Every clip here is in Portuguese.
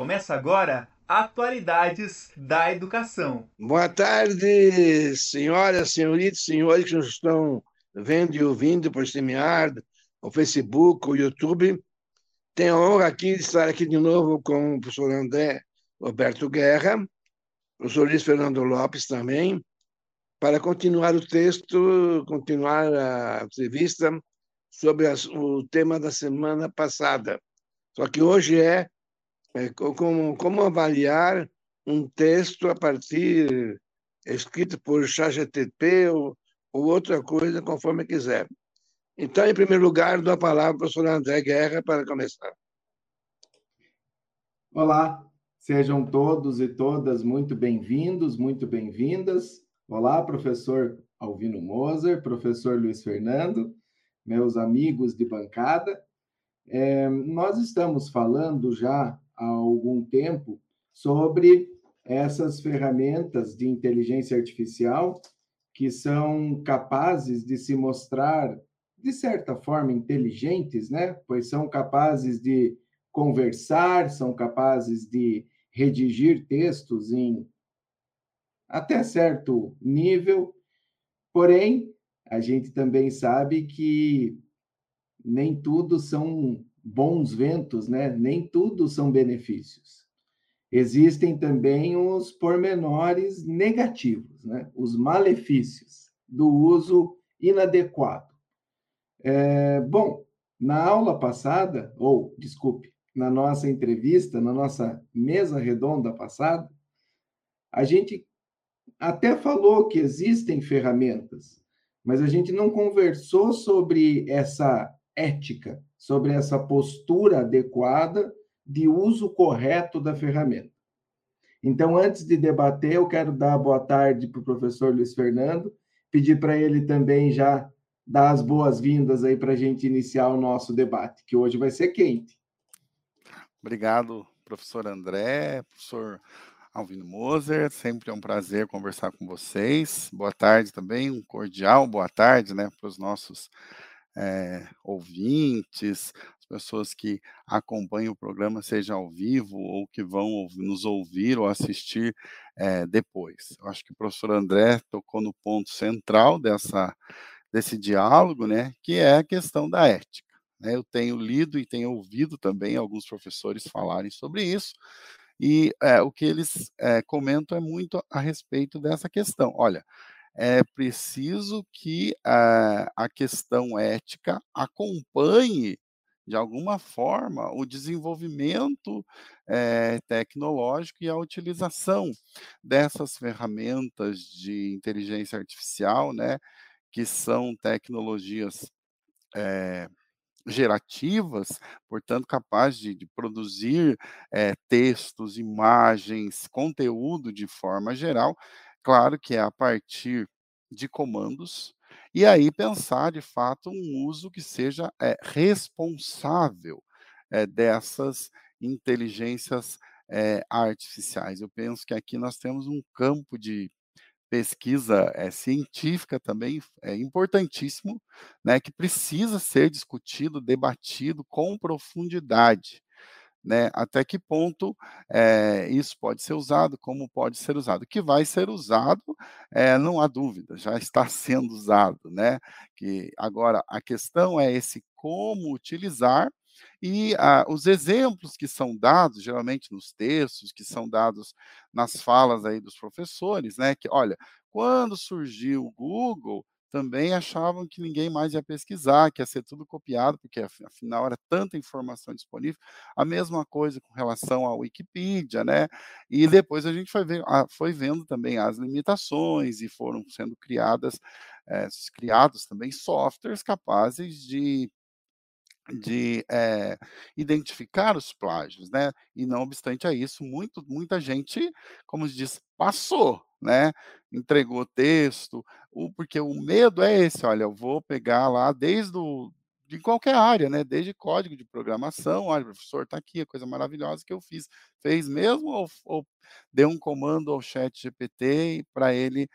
Começa agora Atualidades da Educação. Boa tarde, senhoras, senhoritas, senhores que nos estão vendo e ouvindo por StreamYard, o Facebook, o YouTube. Tenho a honra aqui de estar aqui de novo com o professor André Roberto Guerra, o professor Luiz Fernando Lopes também, para continuar o texto, continuar a entrevista sobre as, o tema da semana passada. Só que hoje é como, como avaliar um texto a partir escrito por ChatGPT ou, ou outra coisa, conforme quiser. Então, em primeiro lugar, dou a palavra ao professor André Guerra para começar. Olá, sejam todos e todas muito bem-vindos, muito bem-vindas. Olá, professor Alvino Moser, professor Luiz Fernando, meus amigos de bancada. É, nós estamos falando já há algum tempo sobre essas ferramentas de inteligência artificial que são capazes de se mostrar, de certa forma, inteligentes, né? Pois são capazes de conversar, são capazes de redigir textos em até certo nível, porém, a gente também sabe que nem tudo são bons ventos, né? Nem tudo são benefícios. Existem também os pormenores negativos, né? Os malefícios do uso inadequado. É, bom, na aula passada, ou desculpe, na nossa entrevista, na nossa mesa redonda passada, a gente até falou que existem ferramentas, mas a gente não conversou sobre essa ética, sobre essa postura adequada de uso correto da ferramenta. Então, antes de debater, eu quero dar boa tarde para o professor Luiz Fernando, pedir para ele também já dar as boas-vindas aí para a gente iniciar o nosso debate, que hoje vai ser quente. Obrigado, professor André, professor Alvino Moser, sempre é um prazer conversar com vocês. Boa tarde também, um cordial boa tarde, né, para os nossos é, ouvintes, as pessoas que acompanham o programa, seja ao vivo ou que vão nos ouvir ou assistir é, depois. Eu acho que o professor André tocou no ponto central dessa, desse diálogo, né, que é a questão da ética. Né? Eu tenho lido e tenho ouvido também alguns professores falarem sobre isso, e é, o que eles é, comentam é muito a respeito dessa questão. Olha, é preciso que a, a questão ética acompanhe, de alguma forma, o desenvolvimento é, tecnológico e a utilização dessas ferramentas de inteligência artificial, né, que são tecnologias é, gerativas, portanto, capazes de, de produzir é, textos, imagens, conteúdo de forma geral, Claro que é a partir de comandos, e aí pensar de fato um uso que seja é, responsável é, dessas inteligências é, artificiais. Eu penso que aqui nós temos um campo de pesquisa científica também é importantíssimo, né, que precisa ser discutido, debatido com profundidade né, até que ponto é, isso pode ser usado, como pode ser usado. Que vai ser usado, é, não há dúvida, já está sendo usado, né? Que agora a questão é esse como utilizar e ah, os exemplos que são dados, geralmente nos textos, que são dados nas falas aí dos professores, né? Que olha, quando surgiu o Google, também achavam que ninguém mais ia pesquisar, que ia ser tudo copiado, porque afinal era tanta informação disponível. A mesma coisa com relação à Wikipedia, né? E depois a gente foi, ver, foi vendo também as limitações e foram sendo criadas, é, criados também softwares capazes de de é, identificar os plágios, né? E não obstante a isso, muito, muita gente, como se diz, passou, né? Entregou texto, o, porque o medo é esse, olha, eu vou pegar lá desde o, de qualquer área, né? Desde código de programação, olha, professor, está aqui a coisa maravilhosa que eu fiz. Fez mesmo ou, ou deu um comando ao chat GPT para ele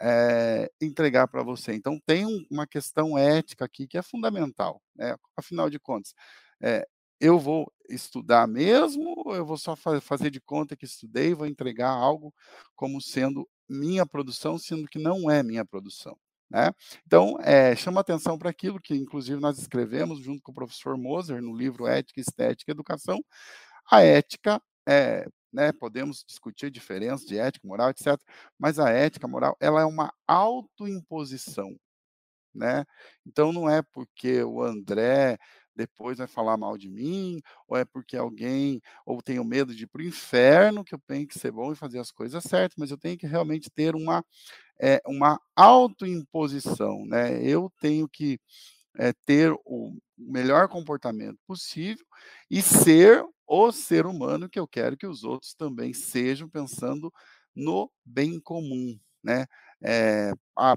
é, entregar para você? Então, tem um, uma questão ética aqui que é fundamental, né? Afinal de contas, é, eu vou estudar mesmo, ou eu vou só fazer de conta que estudei e vou entregar algo como sendo minha produção, sendo que não é minha produção? Né? Então, é, chama atenção para aquilo que, inclusive, nós escrevemos junto com o professor Moser no livro Ética, Estética e Educação. A ética, é, né, podemos discutir diferenças de ética, moral, etc., mas a ética, moral, ela é uma autoimposição. Né? Então, não é porque o André depois vai falar mal de mim, ou é porque alguém, ou tenho medo de ir para o inferno, que eu tenho que ser bom e fazer as coisas certas, mas eu tenho que realmente ter uma, é, uma autoimposição, né? Eu tenho que é, ter o melhor comportamento possível e ser o ser humano que eu quero que os outros também sejam, pensando no bem comum, né? É,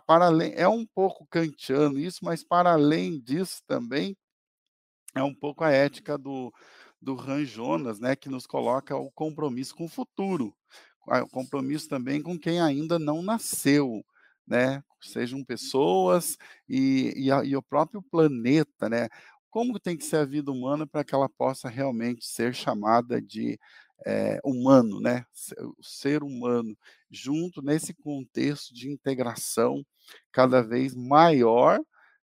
para além, é um pouco kantiano isso, mas para além disso também é um pouco a ética do, do Han Jonas, né, que nos coloca o compromisso com o futuro, o compromisso também com quem ainda não nasceu, né, sejam pessoas e, e, a, e o próprio planeta, né, como tem que ser a vida humana para que ela possa realmente ser chamada de é, humano, né, o ser humano, junto nesse contexto de integração cada vez maior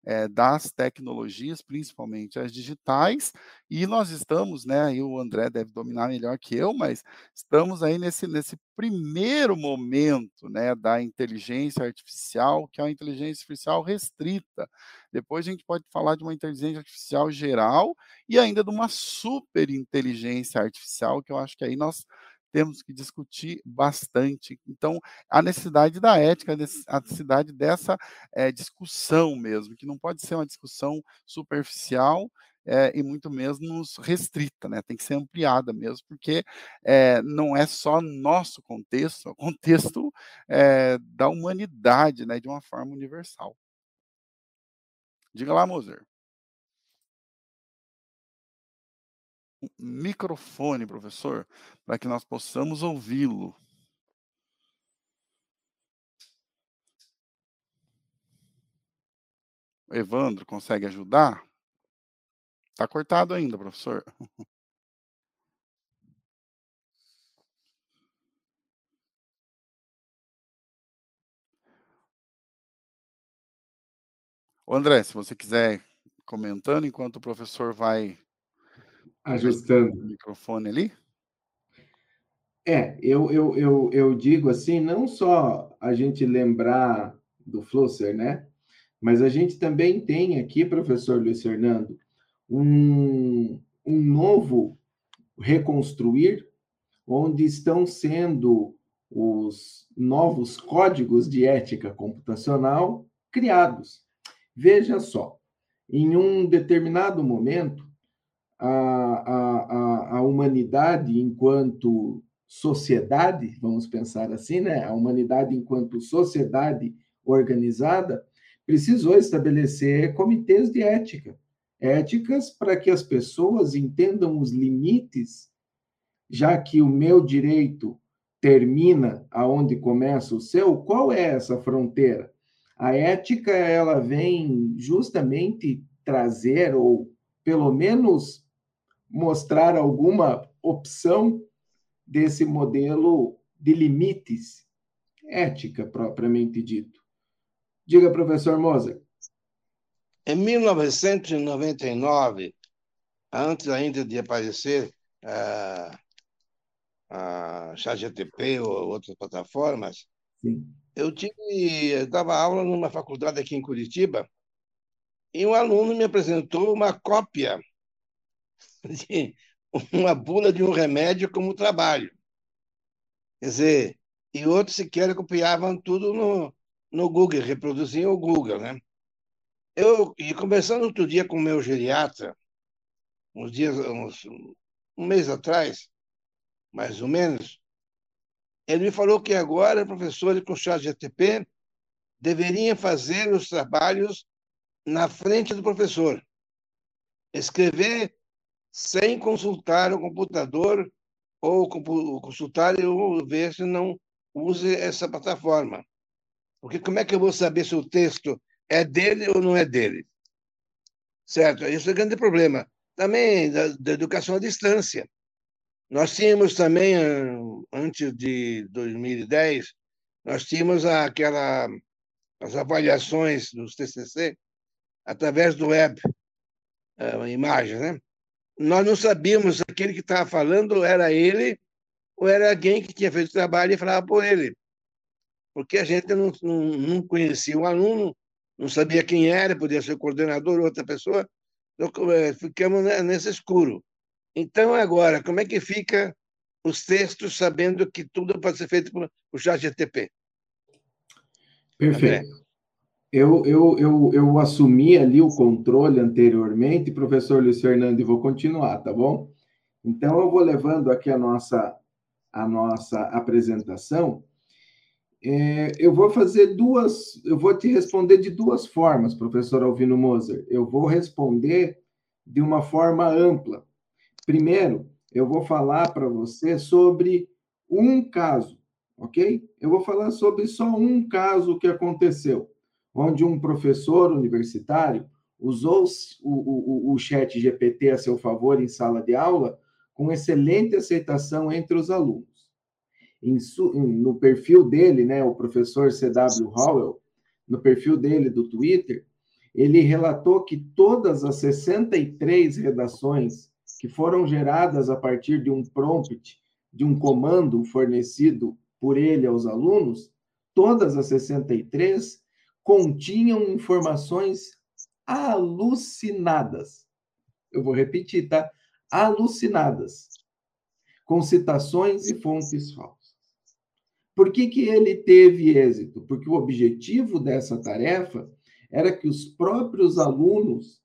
é, das tecnologias, principalmente as digitais, e nós estamos, né, aí o André deve dominar melhor que eu, mas estamos aí nesse, nesse primeiro momento, né, da inteligência artificial, que é uma inteligência artificial restrita. Depois a gente pode falar de uma inteligência artificial geral e ainda de uma super inteligência artificial, que eu acho que aí nós temos que discutir bastante. Então, a necessidade da ética, a necessidade dessa é, discussão mesmo, que não pode ser uma discussão superficial é, e muito menos restrita, né? Tem que ser ampliada mesmo, porque é, não é só nosso contexto, é o contexto da humanidade, né? De uma forma universal. Diga lá, Moser. Microfone, professor, para que nós possamos ouvi-lo. Evandro, consegue ajudar? Está cortado ainda, professor. André, se você quiser comentando enquanto o professor vai Ajustando. O microfone ali? É, eu, eu, eu, eu digo assim, não só a gente lembrar do Flusser, né? Mas a gente também tem aqui, professor Luiz Fernando, um, um novo reconstruir, onde estão sendo os novos códigos de ética computacional criados. Veja só, em um determinado momento, a, a, a humanidade enquanto sociedade, vamos pensar assim, né? A humanidade enquanto sociedade organizada precisou estabelecer comitês de ética, éticas para que as pessoas entendam os limites, já que o meu direito termina aonde começa o seu, qual é essa fronteira? A ética ela vem justamente trazer ou pelo menos mostrar alguma opção desse modelo de limites, ética propriamente dito. Diga, professor Moser. Em 1999, antes ainda de aparecer a, a ChatGTP ou outras plataformas, Sim. eu tive, eu dava aula numa faculdade aqui em Curitiba e um aluno me apresentou uma cópia uma bula de um remédio como trabalho. Quer dizer, e outros sequer copiavam tudo no, no Google, reproduziam o Google, né? Eu, e conversando outro dia com o meu geriatra, uns dias, uns, um mês atrás, mais ou menos, ele me falou que agora professores com chat GTP deveriam fazer os trabalhos na frente do professor. Escrever sem consultar o computador ou consultar e ver se não use essa plataforma. Porque como é que eu vou saber se o texto é dele ou não é dele? Certo? Esse é o grande problema. também da, da educação à distância. Nós tínhamos também, antes de 2010, nós tínhamos aquela, as avaliações dos TCC através do web, imagens, né? Nós não sabíamos se aquele que estava falando era ele ou era alguém que tinha feito o trabalho e falava por ele. Porque a gente não, não, não conhecia o aluno, não sabia quem era, podia ser o coordenador ou outra pessoa, então é, ficamos nesse escuro. Então, agora, como é que fica os textos sabendo que tudo pode ser feito por, por chat GTP? Perfeito. Eu, eu, eu, eu assumi ali o controle anteriormente, professor Luiz Fernando, e vou continuar, tá bom? Então, eu vou levando aqui a nossa, a nossa apresentação. É, eu vou fazer duas, eu vou te responder de duas formas, professor Alvino Moser. Eu vou responder de uma forma ampla. Primeiro, eu vou falar para você sobre um caso, ok? Eu vou falar sobre só um caso que aconteceu, onde um professor universitário usou o, o, o chat GPT a seu favor em sala de aula com excelente aceitação entre os alunos. Em, no perfil dele, né, o professor C.W. Howell, no perfil dele do Twitter, ele relatou que todas as 63 redações que foram geradas a partir de um prompt, de um comando fornecido por ele aos alunos, todas as 63 continham informações alucinadas. Eu vou repetir, tá? Alucinadas, com citações e fontes falsas. Por que, que ele teve êxito? Porque o objetivo dessa tarefa era que os próprios alunos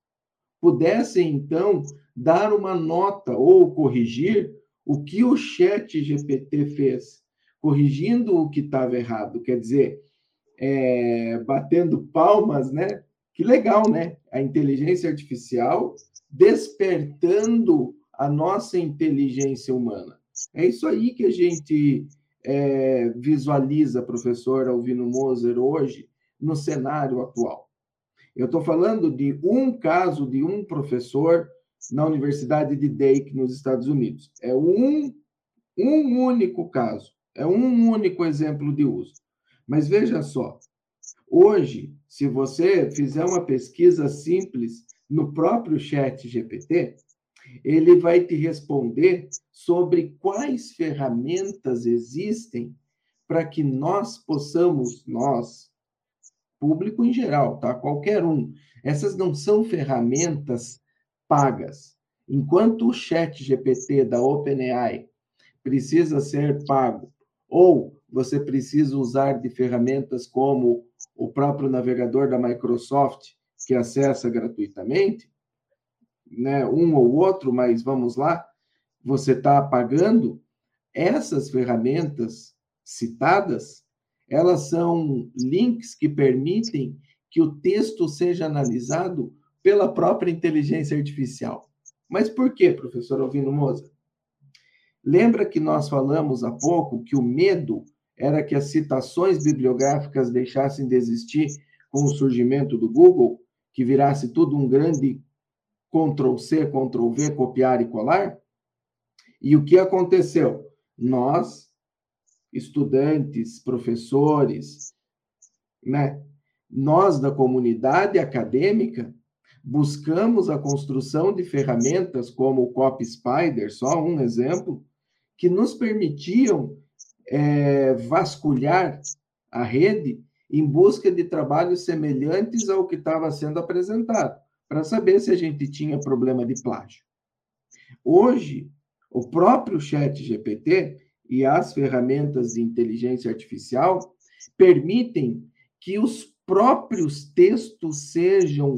pudessem, então, dar uma nota ou corrigir o que o chat GPT fez, corrigindo o que estava errado, quer dizer, é, batendo palmas, né? Que legal, né? A inteligência artificial despertando a nossa inteligência humana. É isso aí que a gente é, visualiza, professor Alvino Moser, hoje, no cenário atual. Eu estou falando de um caso de um professor na Universidade de Dake, nos Estados Unidos. É um, um único caso, é um único exemplo de uso. Mas veja só, hoje, se você fizer uma pesquisa simples no próprio chat GPT, ele vai te responder sobre quais ferramentas existem para que nós possamos, nós, público em geral, tá? Qualquer um. Essas não são ferramentas pagas. Enquanto o chat GPT da OpenAI precisa ser pago, ou você precisa usar de ferramentas como o próprio navegador da Microsoft, que acessa gratuitamente, né, um ou outro, mas vamos lá, você está pagando, essas ferramentas citadas, elas são links que permitem que o texto seja analisado pela própria inteligência artificial. Mas por quê, professor Alvino Moza? Lembra que nós falamos há pouco que o medo era que as citações bibliográficas deixassem de existir com o surgimento do Google, que virasse tudo um grande Ctrl-C, Ctrl-V, copiar e colar? E o que aconteceu? Nós, estudantes, professores, né? nós da comunidade acadêmica, buscamos a construção de ferramentas como o Copy Spider, só um exemplo, que nos permitiam é, vasculhar a rede em busca de trabalhos semelhantes ao que estava sendo apresentado, para saber se a gente tinha problema de plágio. Hoje, o próprio Chat GPT e as ferramentas de inteligência artificial permitem que os próprios textos sejam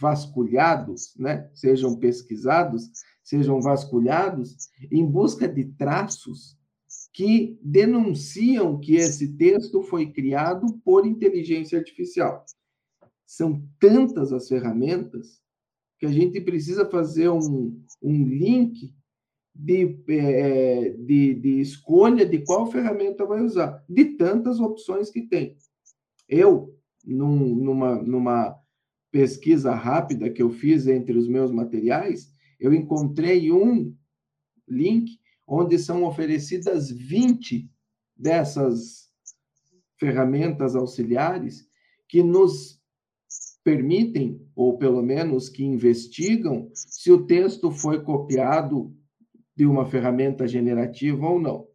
vasculhados, né? sejam pesquisados, sejam vasculhados em busca de traços que denunciam que esse texto foi criado por inteligência artificial. São tantas as ferramentas que a gente precisa fazer um, um link de, é, de, de escolha de qual ferramenta vai usar, de tantas opções que tem. Eu, num, numa, numa pesquisa rápida que eu fiz entre os meus materiais, eu encontrei um link onde são oferecidas 20 dessas ferramentas auxiliares que nos permitem, ou pelo menos que investigam, se o texto foi copiado de uma ferramenta generativa ou não.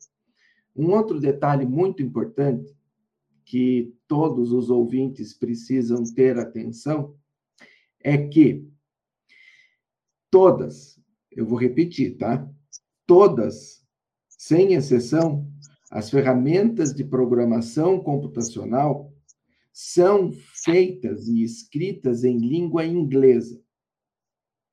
Um outro detalhe muito importante que todos os ouvintes precisam ter atenção é que todas, eu vou repetir, tá? Todas, sem exceção, as ferramentas de programação computacional são feitas e escritas em língua inglesa.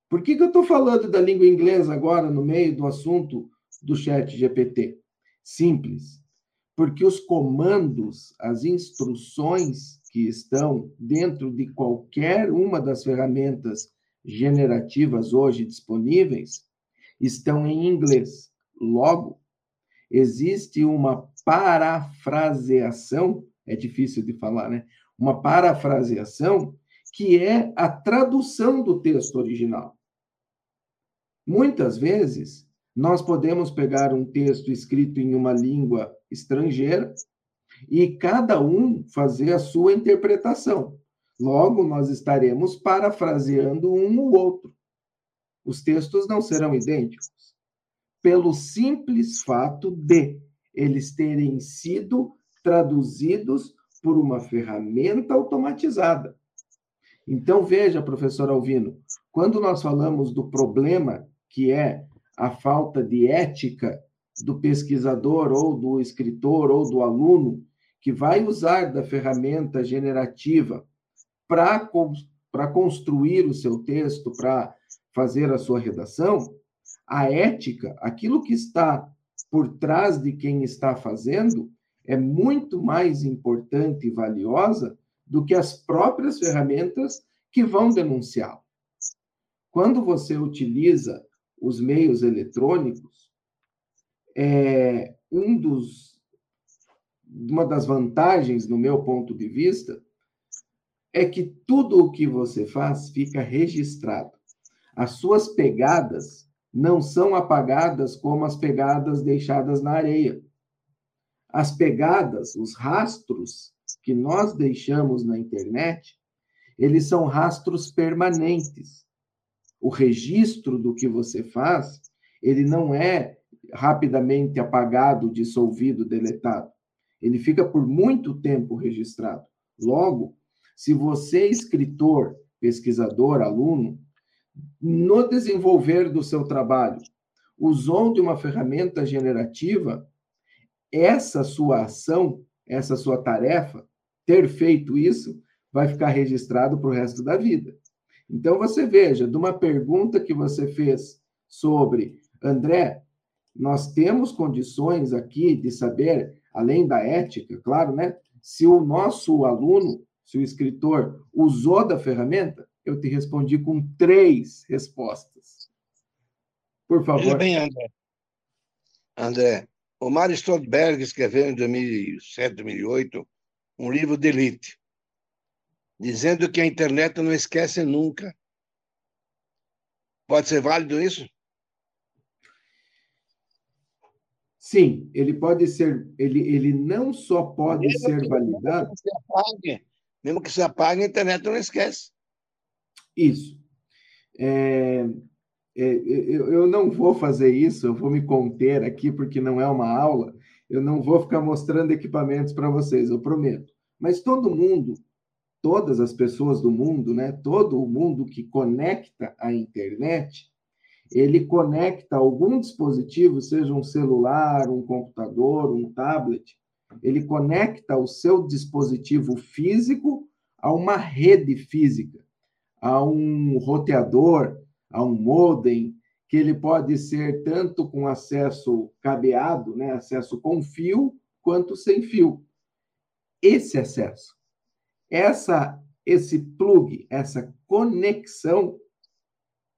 Por que, que eu estou falando da língua inglesa agora no meio do assunto do chat GPT? Simples. Porque os comandos, as instruções que estão dentro de qualquer uma das ferramentas generativas hoje disponíveis estão em inglês. Logo, existe uma parafraseação, é difícil de falar, né? Uma parafraseação que é a tradução do texto original. Muitas vezes, nós podemos pegar um texto escrito em uma língua estrangeira e cada um fazer a sua interpretação. Logo, nós estaremos parafraseando um ou outro. Os textos não serão idênticos, pelo simples fato de eles terem sido traduzidos por uma ferramenta automatizada. Então, veja, professor Alvino, quando nós falamos do problema que é a falta de ética do pesquisador ou do escritor ou do aluno que vai usar da ferramenta generativa para construir o seu texto, para fazer a sua redação, a ética, aquilo que está por trás de quem está fazendo, é muito mais importante e valiosa do que as próprias ferramentas que vão denunciá-lo. Quando você utiliza os meios eletrônicos, é, um dos, uma das vantagens, no meu ponto de vista, é que tudo o que você faz fica registrado. As suas pegadas não são apagadas como as pegadas deixadas na areia. As pegadas, os rastros que nós deixamos na internet, eles são rastros permanentes. O registro do que você faz, ele não é rapidamente apagado, dissolvido, deletado. Ele fica por muito tempo registrado. Logo, se você, escritor, pesquisador, aluno, no desenvolver do seu trabalho, usou de uma ferramenta generativa, essa sua ação, essa sua tarefa, ter feito isso, vai ficar registrado para o resto da vida. Então, você veja, de uma pergunta que você fez sobre, André, nós temos condições aqui de saber, além da ética, claro, né? Se o nosso aluno se o escritor usou da ferramenta, eu te respondi com três respostas. Por favor. bem, André. André, o Mário Stolberg escreveu em 2007, 2008, um livro de elite, dizendo que a internet não esquece nunca. Pode ser válido isso? Sim, ele pode ser, ele, ele não só pode Mesmo ser validado. Se apague, mesmo que se apague, a internet não esquece. Isso. É, é, eu, eu não vou fazer isso, eu vou me conter aqui, porque não é uma aula. Eu não vou ficar mostrando equipamentos para vocês, eu prometo. Mas todo mundo, todas as pessoas do mundo, né, todo o mundo que conecta a internet, ele conecta algum dispositivo, seja um celular, um computador, um tablet, ele conecta o seu dispositivo físico a uma rede física, a um roteador, a um modem, que ele pode ser tanto com acesso cabeado, né, acesso com fio, quanto sem fio. Esse acesso, essa esse plug, essa conexão,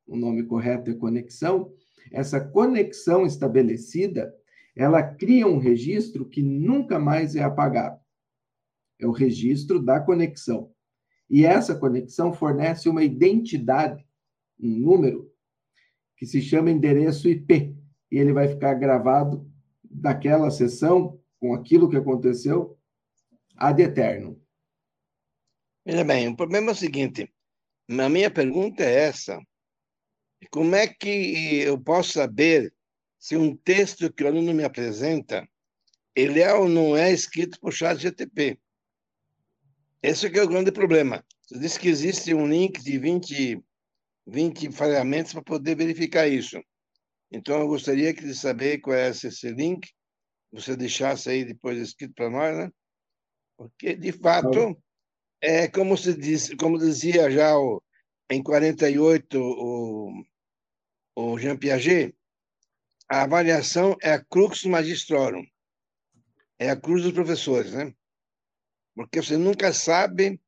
o nome correto é conexão, essa conexão estabelecida, ela cria um registro que nunca mais é apagado. É o registro da conexão. E essa conexão fornece uma identidade, um número, que se chama endereço IP, e ele vai ficar gravado daquela sessão, com aquilo que aconteceu, ad eterno. Veja bem, o problema é o seguinte: a minha pergunta é essa. Como é que eu posso saber se um texto que o aluno me apresenta, ele é ou não é escrito por chat GTP? Esse é, o grande problema. Você disse que existe um link de 20 20 ferramentas para poder verificar isso. Então, eu gostaria de saber qual é esse link, você deixasse aí depois escrito para nós, né? Porque, de fato, é como se diz, como dizia já o, em 48 o, o Jean Piaget, a avaliação é a crux magistrorum, é a cruz dos professores, né? Porque você nunca sabe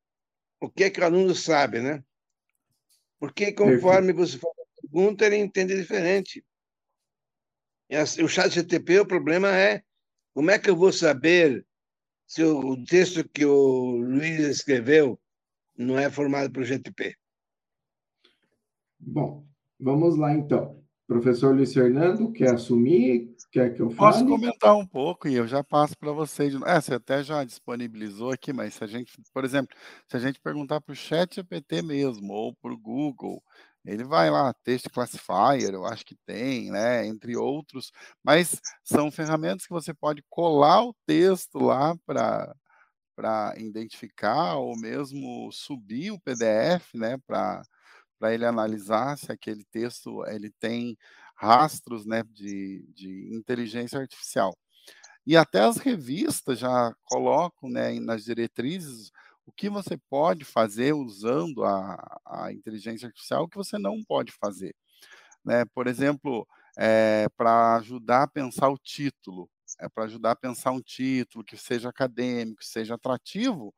o que é que o aluno sabe, né? Porque conforme você faz a pergunta, ele entende diferente. O chat GTP, o problema é como é que eu vou saber se o texto que o Luiz escreveu não é formado por GTP? Bom, vamos lá então. Professor Luiz Fernando, quer assumir? Quer que eu fale? Posso comentar um pouco e eu já passo para vocês. É, você até já disponibilizou aqui, mas se a gente, por exemplo, se a gente perguntar para o chat GPT mesmo, ou para o Google, ele vai lá, Text Classifier, eu acho que tem, né, entre outros, mas são ferramentas que você pode colar o texto lá para para identificar ou mesmo subir o PDF, né, para para ele analisar se aquele texto ele tem rastros né, de, de inteligência artificial. E até as revistas já colocam né, nas diretrizes o que você pode fazer usando a, a inteligência artificial, o que você não pode fazer. Né? Por exemplo, é, para ajudar a pensar o título, é para ajudar a pensar um título que seja acadêmico, seja atrativo,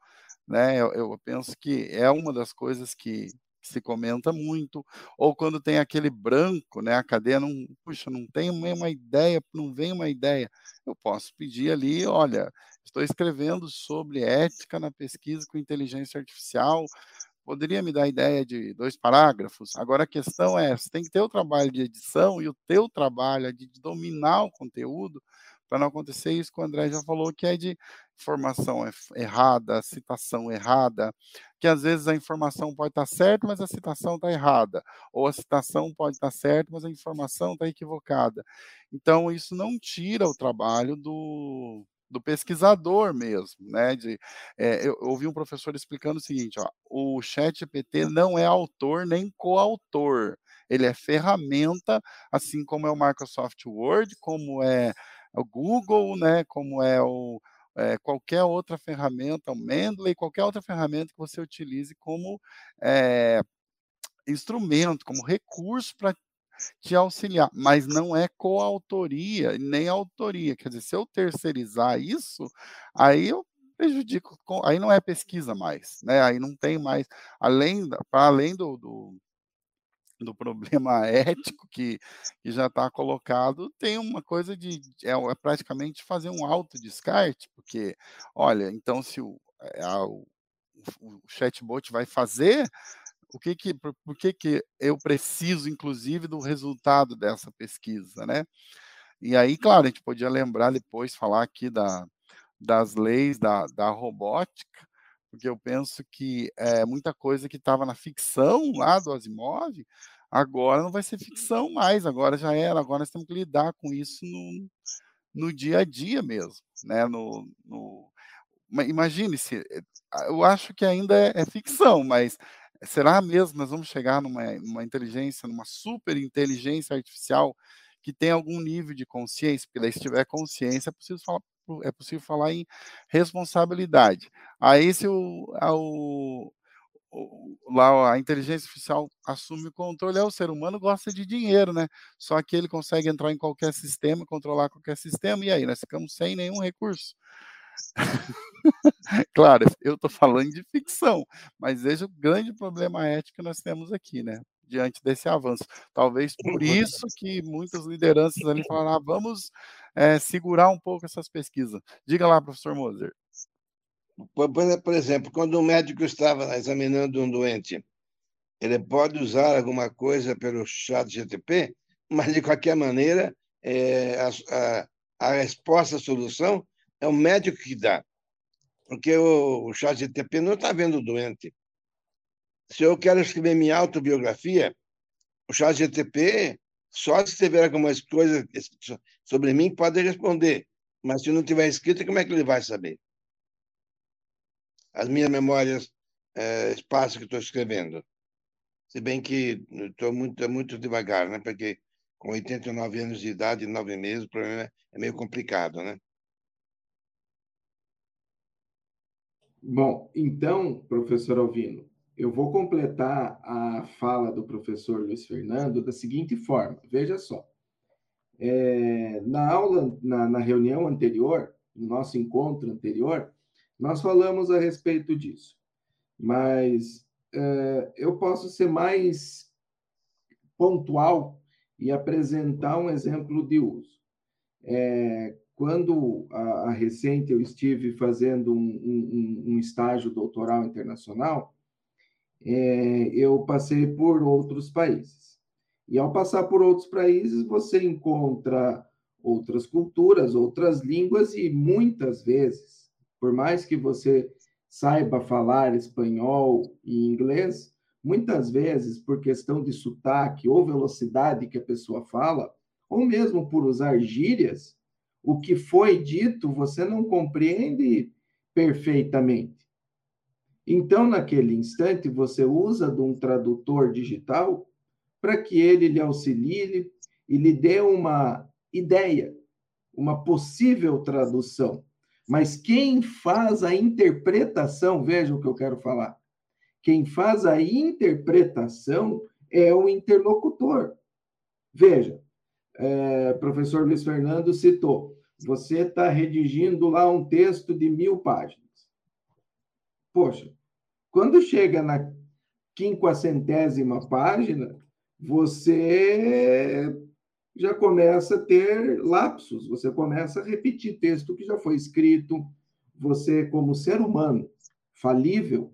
né? Eu, eu, penso que é uma das coisas que, se comenta muito, ou quando tem aquele branco, né? A cadeia não, puxa, não tem uma ideia, não vem uma ideia. Eu posso pedir ali, olha, estou escrevendo sobre ética na pesquisa com inteligência artificial, poderia me dar ideia de dois parágrafos? Agora a questão é, você tem que ter o trabalho de edição e o teu trabalho é de dominar o conteúdo para não acontecer isso que o André já falou, que é de informação errada, citação errada, que às vezes a informação pode estar certa, mas a citação está errada, ou a citação pode estar certa, mas a informação está equivocada. Então, isso não tira o trabalho do, do pesquisador mesmo, né? De, é, eu, ouvi um professor explicando o seguinte: ó, o Chat GPT não é autor nem coautor, ele é ferramenta, assim como é o Microsoft Word, como é o Google, né? Como é o é, qualquer outra ferramenta, o Mendeley, qualquer outra ferramenta que você utilize como é, instrumento, como recurso para te auxiliar, mas não é coautoria nem autoria. Quer dizer, se eu terceirizar isso, aí eu prejudico, aí não é pesquisa mais, né? Aí não tem mais, além para além do, do, do problema ético que, que já está colocado, tem uma coisa de é, é praticamente fazer um autodescarte, porque, olha, então se o, é, a, o, o chatbot vai fazer, o que que, por, por que que eu preciso, inclusive, do resultado dessa pesquisa, né? E aí, claro, a gente podia lembrar depois, falar aqui da, das leis da, da robótica, porque eu penso que é, muita coisa que estava na ficção lá do Asimov, agora não vai ser ficção mais, agora já era, agora nós temos que lidar com isso no, no dia a dia mesmo, né? No, no... Imagine-se, eh, eu acho que ainda é, é, ficção, mas será mesmo nós vamos chegar numa, numa inteligência, numa super inteligência artificial que tem algum nível de consciência? Porque daí se tiver consciência é possível falar é possível falar em responsabilidade. Aí, se o, a, o, lá a inteligência artificial assume o controle, é o ser humano gosta de dinheiro, né? Só que ele consegue entrar em qualquer sistema, controlar qualquer sistema, e aí nós ficamos sem nenhum recurso. claro, eu estou falando de ficção, mas veja o grande problema ético que nós temos aqui, né? Diante desse avanço. Talvez por isso que muitas lideranças ali falaram: ah, vamos é, segurar um pouco essas pesquisas. Diga lá, professor Moser. Por, por exemplo, quando um médico estava examinando um doente, ele pode usar alguma coisa pelo chat GTP? mas de qualquer maneira, é, a, a, a, resposta, a solução, é o médico que dá. Porque o, o chat GTP não está vendo o doente. Se eu quero escrever minha autobiografia, o chat GTP, só se tiver algumas coisas sobre mim, pode responder. Mas se não tiver escrito, como é que ele vai saber? As minhas memórias, é, espaço que estou escrevendo. Se bem que estou muito, muito devagar, né? Porque com 89 anos de idade, nove meses, o problema é meio complicado, né? Bom, então, professor Alvino, eu vou completar a fala do professor Luiz Fernando da seguinte forma: veja só. É, na aula, na, na reunião anterior, no nosso encontro anterior, nós falamos a respeito disso, mas é, eu posso ser mais pontual e apresentar um exemplo de uso. É, quando a, a, recente eu estive fazendo um, um, um estágio doutoral internacional, é, eu passei por outros países. E ao passar por outros países, você encontra outras culturas, outras línguas, e muitas vezes, por mais que você saiba falar espanhol e inglês, muitas vezes, por questão de sotaque ou velocidade que a pessoa fala, ou mesmo por usar gírias, o que foi dito você não compreende perfeitamente. Então, naquele instante, você usa de um tradutor digital para que ele lhe auxilie e lhe dê uma ideia, uma possível tradução. Mas quem faz a interpretação, veja o que eu quero falar. Quem faz a interpretação é o interlocutor. Veja, é, professor Luiz Fernando citou, você está redigindo lá um texto de mil páginas. Poxa, quando chega na quinquacentésima página, você já começa a ter lapsos, você começa a repetir texto que já foi escrito, você, como ser humano falível,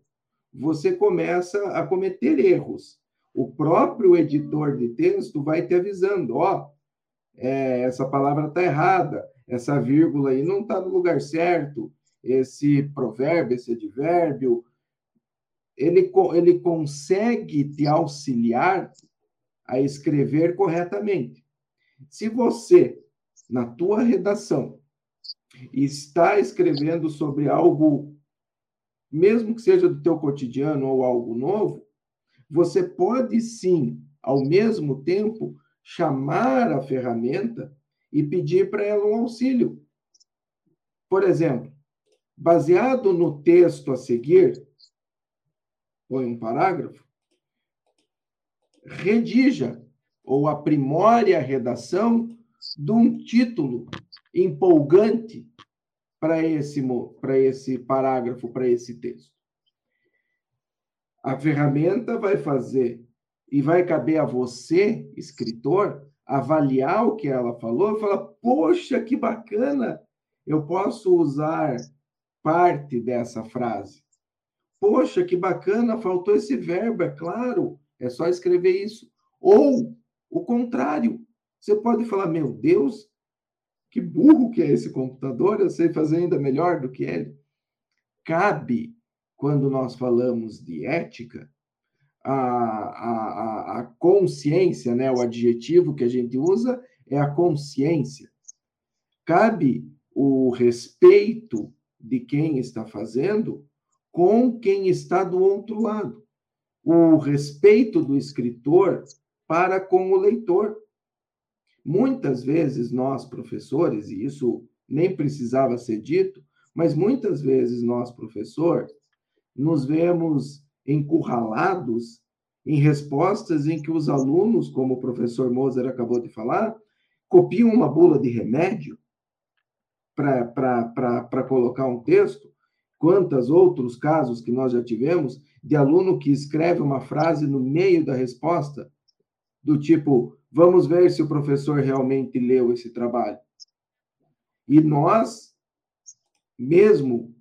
você começa a cometer erros. O próprio editor de texto vai te avisando: ó, oh, é, essa palavra está errada, essa vírgula aí não está no lugar certo, esse provérbio, esse advérbio, ele, ele consegue te auxiliar a escrever corretamente. Se você, na tua redação, está escrevendo sobre algo, mesmo que seja do teu cotidiano ou algo novo, você pode sim, ao mesmo tempo, chamar a ferramenta e pedir para ela um auxílio. Por exemplo, Baseado no texto a seguir, põe um parágrafo, redija ou aprimore a redação de um título empolgante para esse, para esse parágrafo, para esse texto. A ferramenta vai fazer e vai caber a você, escritor, avaliar o que ela falou e falar: poxa, que bacana! Eu posso usar parte dessa frase. Poxa, que bacana, faltou esse verbo, é claro, é só escrever isso. Ou o contrário, você pode falar, meu Deus, que burro que é esse computador, eu sei fazer ainda melhor do que ele. Cabe, quando nós falamos de ética, a, a, a consciência, né? o adjetivo que a gente usa é a consciência. Cabe o respeito de quem está fazendo com quem está do outro lado. O respeito do escritor para com o leitor. Muitas vezes nós, professores, e isso nem precisava ser dito, mas muitas vezes nós, professores, nos vemos encurralados em respostas em que os alunos, como o professor Moser acabou de falar, copiam uma bula de remédio para colocar um texto, quantos outros casos que nós já tivemos de aluno que escreve uma frase no meio da resposta, do tipo, vamos ver se o professor realmente leu esse trabalho. E nós, mesmo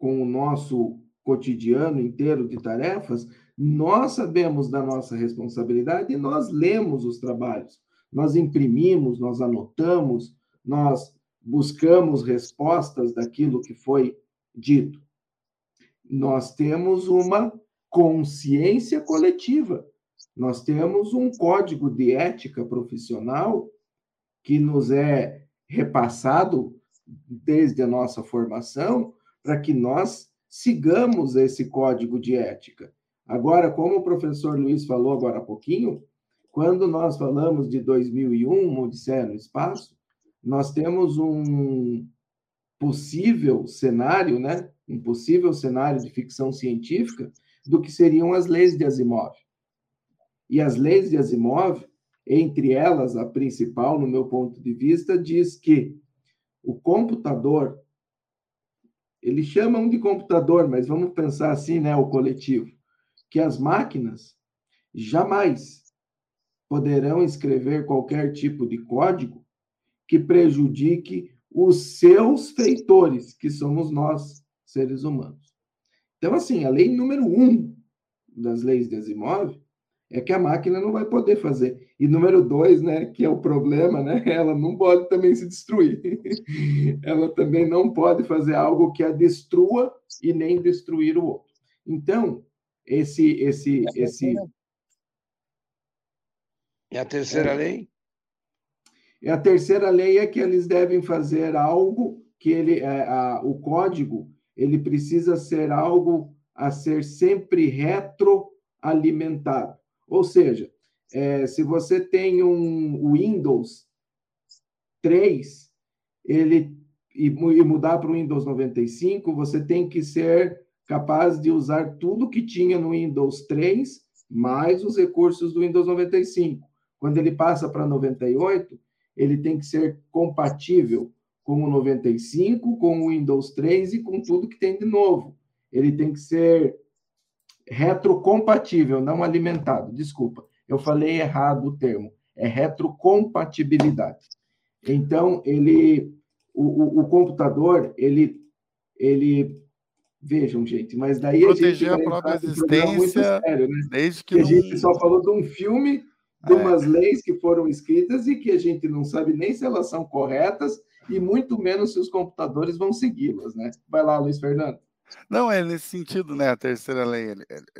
com o nosso cotidiano inteiro de tarefas, nós sabemos da nossa responsabilidade e nós lemos os trabalhos. nós imprimimos, nós anotamos, nós buscamos respostas daquilo que foi dito. Nós temos uma consciência coletiva. Nós temos um código de ética profissional que nos é repassado desde a nossa formação para que nós sigamos esse código de ética. Agora, como o professor Luiz falou agora há pouquinho, quando nós falamos de 2001, Odisseia no Espaço, nós temos um possível cenário, né? um possível cenário de ficção científica do que seriam as leis de Asimov. E as leis de Asimov, entre elas, a principal, no meu ponto de vista, diz que o computador, eles chamam de computador, mas vamos pensar assim, né, o coletivo, que as máquinas jamais poderão escrever qualquer tipo de código que prejudique os seus feitores, que somos nós, seres humanos. Então, assim, a lei número um das leis de Asimov é que a máquina não vai poder fazer. E número dois, né, que é o problema, né, ela não pode também se destruir. ela também não pode fazer algo que a destrua e nem destruir o outro. Então, esse esse esse e a terceira é, lei? E a terceira lei é que eles devem fazer algo que ele é, a, o código ele precisa ser algo a ser sempre retroalimentado. Ou seja, é, se você tem um Windows 3, ele e, e mudar para o Windows 95, você tem que ser capaz de usar tudo que tinha no Windows 3 mais os recursos do Windows 95. Quando ele passa para 98, ele tem que ser compatível com o 95, com o Windows 3 e com tudo que tem de novo. Ele tem que ser retrocompatível, não alimentado. Desculpa, eu falei errado o termo. É retrocompatibilidade. Então, ele, o, o, o computador, ele, ele Vejam, gente, mas daí Proteger a, gente a própria existência, sério, né? desde que, que a gente só falou de um filme, de é. umas leis que foram escritas e que a gente não sabe nem se elas são corretas e muito menos se os computadores vão segui-las, né? Vai lá, Luiz Fernando. Não, é nesse sentido, né? A terceira lei.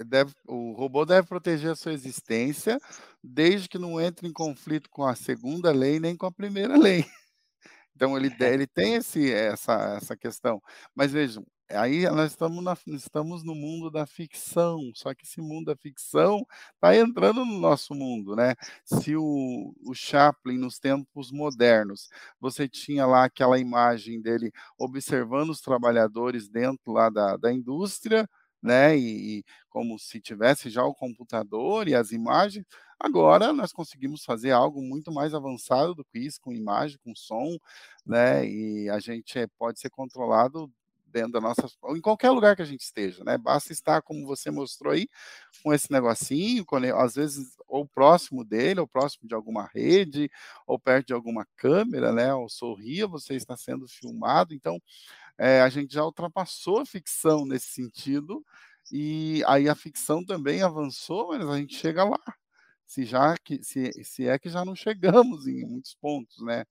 Deve, o robô deve proteger a sua existência desde que não entre em conflito com a segunda lei nem com a primeira lei. Então ele, ele tem esse, essa, essa questão. Mas vejam, aí nós estamos, na, estamos no mundo da ficção, só que esse mundo da ficção está entrando no nosso mundo, né? Se o, o Chaplin, nos tempos modernos, você tinha lá aquela imagem dele observando os trabalhadores dentro lá da, da indústria, né? E, e, como se tivesse já o computador e as imagens. Agora nós conseguimos fazer algo muito mais avançado do que isso, com imagem, com som, né? E a gente é, pode ser controlado dentro da nossa, em qualquer lugar que a gente esteja, né? Basta estar, como você mostrou aí, com esse negocinho, às vezes ou próximo dele, ou próximo de alguma rede, ou perto de alguma câmera, né? Ou sorria, você está sendo filmado. Então, é, a gente já ultrapassou a ficção nesse sentido, e aí a ficção também avançou, mas a gente chega lá. Se, já que, se, se é que já não chegamos em muitos pontos, né?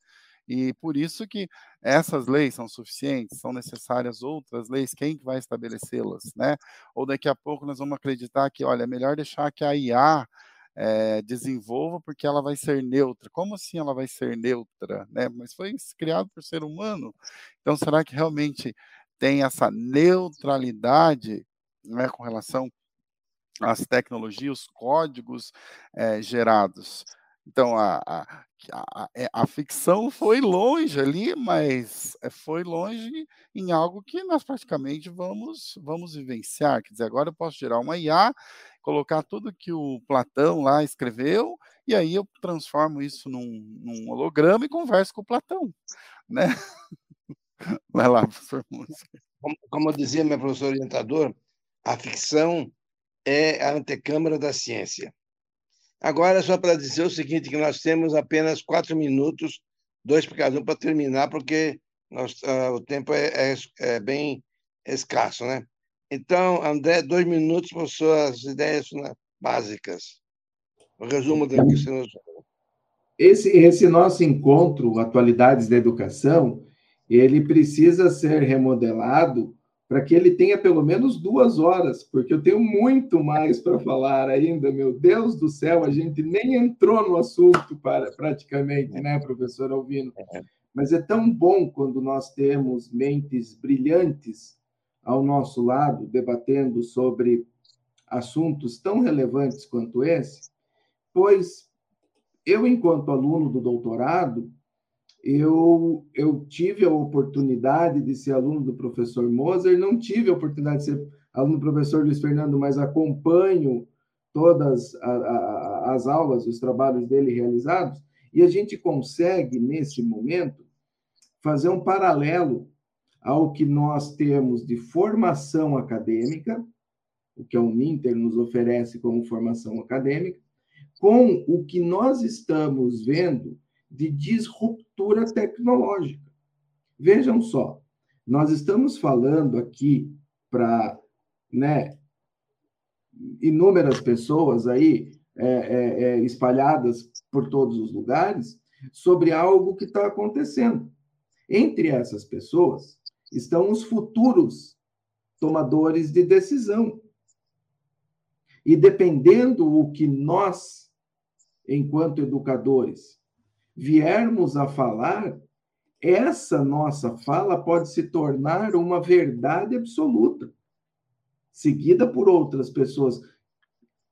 E por isso que essas leis são suficientes, são necessárias outras leis, quem vai estabelecê-las, né? Ou daqui a pouco nós vamos acreditar que, olha, é melhor deixar que a IA é, desenvolva porque ela vai ser neutra. Como assim ela vai ser neutra? Né? Mas foi criado por ser humano. Então, será que realmente tem essa neutralidade né, com relação às tecnologias, os códigos é, gerados? Então, a, a, a, é, a, ficção foi longe ali, mas foi longe em algo que nós praticamente vamos, vamos vivenciar. Quer dizer, agora eu posso gerar uma IA, colocar tudo que o Platão lá escreveu, e aí eu transformo isso num, num holograma e converso com o Platão. Né? Vai lá, professor Música. Como, como dizia meu professor orientador, a ficção é a antecâmara da ciência. Agora, só para dizer o seguinte, que nós temos apenas quatro minutos, dois por cada um, para terminar, porque nós, uh, o tempo é, é, é, bem escasso, né? Então, André, dois minutos para suas ideias básicas. O resumo do que você nos... esse, esse nosso encontro, Atualidades da Educação, ele precisa ser remodelado para que ele tenha pelo menos duas horas, porque eu tenho muito mais para falar ainda, meu Deus do céu, a gente nem entrou no assunto para, praticamente, né, professor Alvino? É. Mas é tão bom quando nós temos mentes brilhantes ao nosso lado, debatendo sobre assuntos tão relevantes quanto esse, pois eu, enquanto aluno do doutorado, eu, eu tive a oportunidade de ser aluno do professor Moser, não tive a oportunidade de ser aluno do professor Luiz Fernando, mas acompanho todas a, a, as aulas, os trabalhos dele realizados, e a gente consegue, nesse momento, fazer um paralelo ao que nós temos de formação acadêmica, o que a Uninter nos oferece como formação acadêmica, com o que nós estamos vendo de disruptura tecnológica. Vejam só, nós estamos falando aqui para né, inúmeras pessoas aí é, é, é, espalhadas por todos os lugares sobre algo que está acontecendo. Entre essas pessoas estão os futuros tomadores de decisão. E dependendo o que nós, enquanto educadores, viermos a falar, essa nossa fala pode se tornar uma verdade absoluta, seguida por outras pessoas.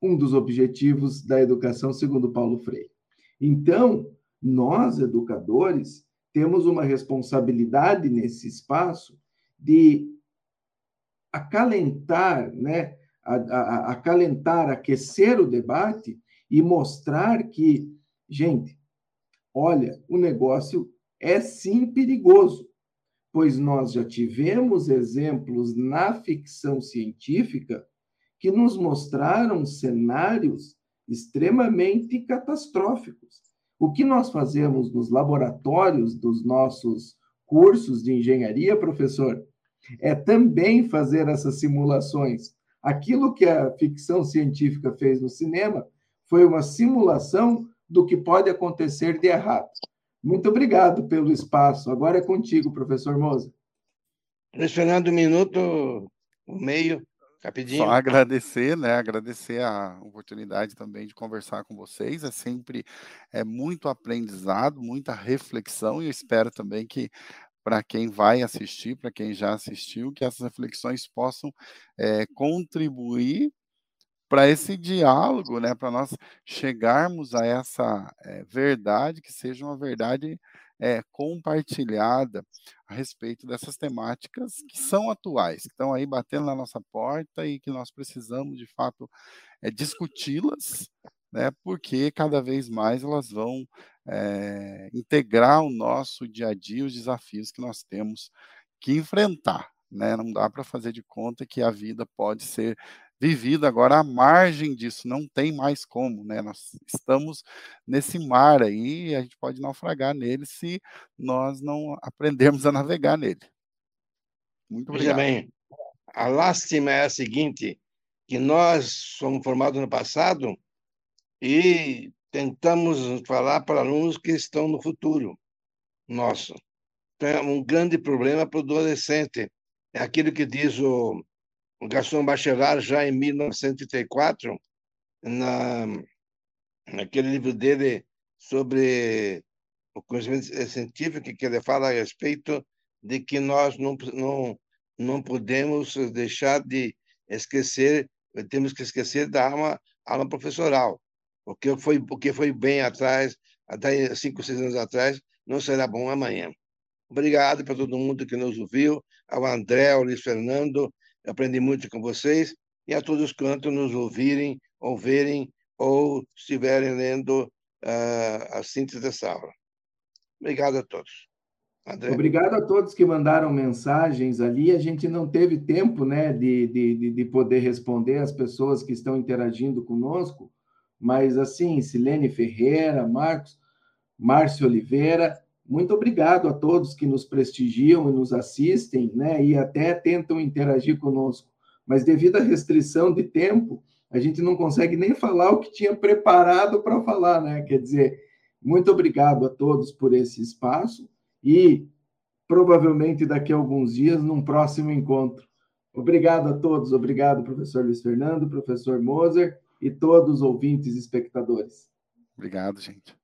Um dos objetivos da educação, segundo Paulo Freire. Então, nós, educadores, temos uma responsabilidade nesse espaço de acalentar, né? A, a, acalentar, aquecer o debate e mostrar que, gente, olha, o negócio é sim perigoso, pois nós já tivemos exemplos na ficção científica que nos mostraram cenários extremamente catastróficos. O que nós fazemos nos laboratórios dos nossos cursos de engenharia, professor, é também fazer essas simulações. Aquilo que a ficção científica fez no cinema foi uma simulação do que pode acontecer de errado. Muito obrigado pelo espaço. Agora é contigo, professor Moza. Luiz Fernando, um minuto, um meio, rapidinho. Só agradecer, né? Agradecer a oportunidade também de conversar com vocês. É sempre é muito aprendizado, muita reflexão, e eu espero também que para quem vai assistir, para quem já assistiu, que essas reflexões possam é, contribuir para esse diálogo, né, para nós chegarmos a essa é, verdade que seja uma verdade é, compartilhada a respeito dessas temáticas que são atuais, que estão aí batendo na nossa porta e que nós precisamos de fato é, discuti-las, né, porque cada vez mais elas vão integrar o nosso dia a dia, os desafios que nós temos que enfrentar. Né? Não dá para fazer de conta que a vida pode ser vivido agora à margem disso, não tem mais como, né? Nós estamos nesse mar aí e a gente pode naufragar nele se nós não aprendermos a navegar nele. Muito obrigado. Veja bem, a lástima é a seguinte, que nós somos formados no passado e tentamos falar para alunos que estão no futuro nosso. Então, é um grande problema para o adolescente. É aquilo que diz o o Gaston Bachelard, já em 1934, na, naquele livro dele sobre o conhecimento científico, que ele fala a respeito de que nós não, não, não podemos deixar de esquecer, temos que esquecer da alma, alma professoral. O que foi, o que foi bem atrás, até cinco, seis anos atrás, não será bom amanhã. Obrigado para todo mundo que nos ouviu, ao André, ao Luiz Fernando, aprendi muito com vocês e a todos quanto nos ouvirem, ouvirem ou estiverem lendo uh, a síntese dessa aula. Obrigado a todos. André. Obrigado a todos que mandaram mensagens ali. A gente não teve tempo né, de, de, de poder responder as pessoas que estão interagindo conosco, mas assim, Silene Ferreira, Marcos, Márcio Oliveira, muito obrigado a todos que nos prestigiam e nos assistem, né? E até tentam interagir conosco. Mas devido à restrição de tempo, a gente não consegue nem falar o que tinha preparado para falar, né? Quer dizer, muito obrigado a todos por esse espaço e provavelmente daqui a alguns dias, num próximo encontro. Obrigado a todos, obrigado, professor Luiz Fernando, professor Moser e todos os ouvintes e espectadores. Obrigado, gente.